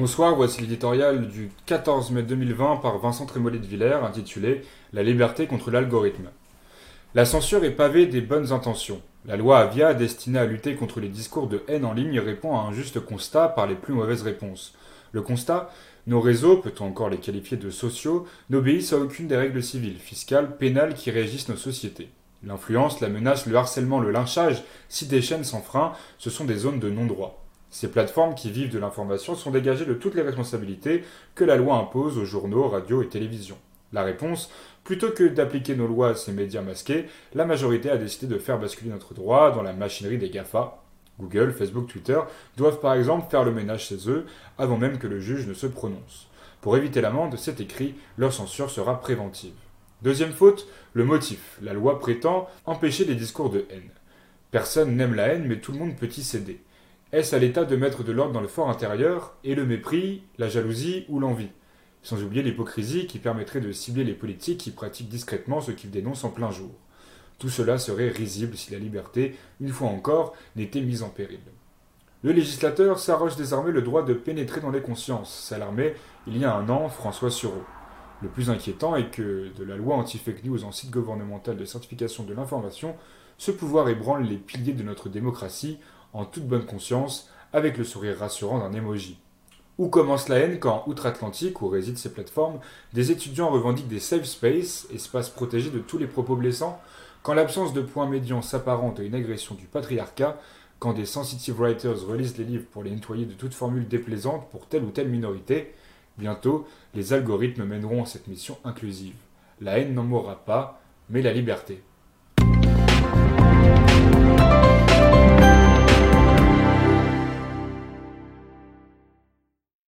Bonsoir, voici l'éditorial du 14 mai 2020 par Vincent Trémollet de Villers intitulé La liberté contre l'algorithme. La censure est pavée des bonnes intentions. La loi Avia, destinée à lutter contre les discours de haine en ligne, répond à un juste constat par les plus mauvaises réponses. Le constat Nos réseaux, peut-on encore les qualifier de sociaux, n'obéissent à aucune des règles civiles, fiscales, pénales qui régissent nos sociétés. L'influence, la menace, le harcèlement, le lynchage, si des chaînes sans frein, ce sont des zones de non-droit. Ces plateformes qui vivent de l'information sont dégagées de toutes les responsabilités que la loi impose aux journaux, radios et télévisions. La réponse Plutôt que d'appliquer nos lois à ces médias masqués, la majorité a décidé de faire basculer notre droit dans la machinerie des GAFA. Google, Facebook, Twitter doivent par exemple faire le ménage chez eux avant même que le juge ne se prononce. Pour éviter l'amende, c'est écrit, leur censure sera préventive. Deuxième faute, le motif. La loi prétend empêcher les discours de haine. Personne n'aime la haine, mais tout le monde peut y céder. Est-ce à l'État de mettre de l'ordre dans le fort intérieur et le mépris, la jalousie ou l'envie? Sans oublier l'hypocrisie qui permettrait de cibler les politiques qui pratiquent discrètement ce qu'ils dénoncent en plein jour. Tout cela serait risible si la liberté, une fois encore, n'était mise en péril. Le législateur s'arroge désormais le droit de pénétrer dans les consciences, s'alarmait il y a un an François Sureau. Le plus inquiétant est que, de la loi anti-fake news en site gouvernemental de certification de l'information, ce pouvoir ébranle les piliers de notre démocratie en toute bonne conscience, avec le sourire rassurant d'un emoji. Où commence la haine quand, outre-Atlantique, où résident ces plateformes, des étudiants revendiquent des safe spaces, espaces protégés de tous les propos blessants, quand l'absence de points médians s'apparente à une agression du patriarcat, quand des sensitive writers relisent les livres pour les nettoyer de toute formule déplaisante pour telle ou telle minorité, bientôt les algorithmes mèneront à cette mission inclusive. La haine n'en mourra pas, mais la liberté.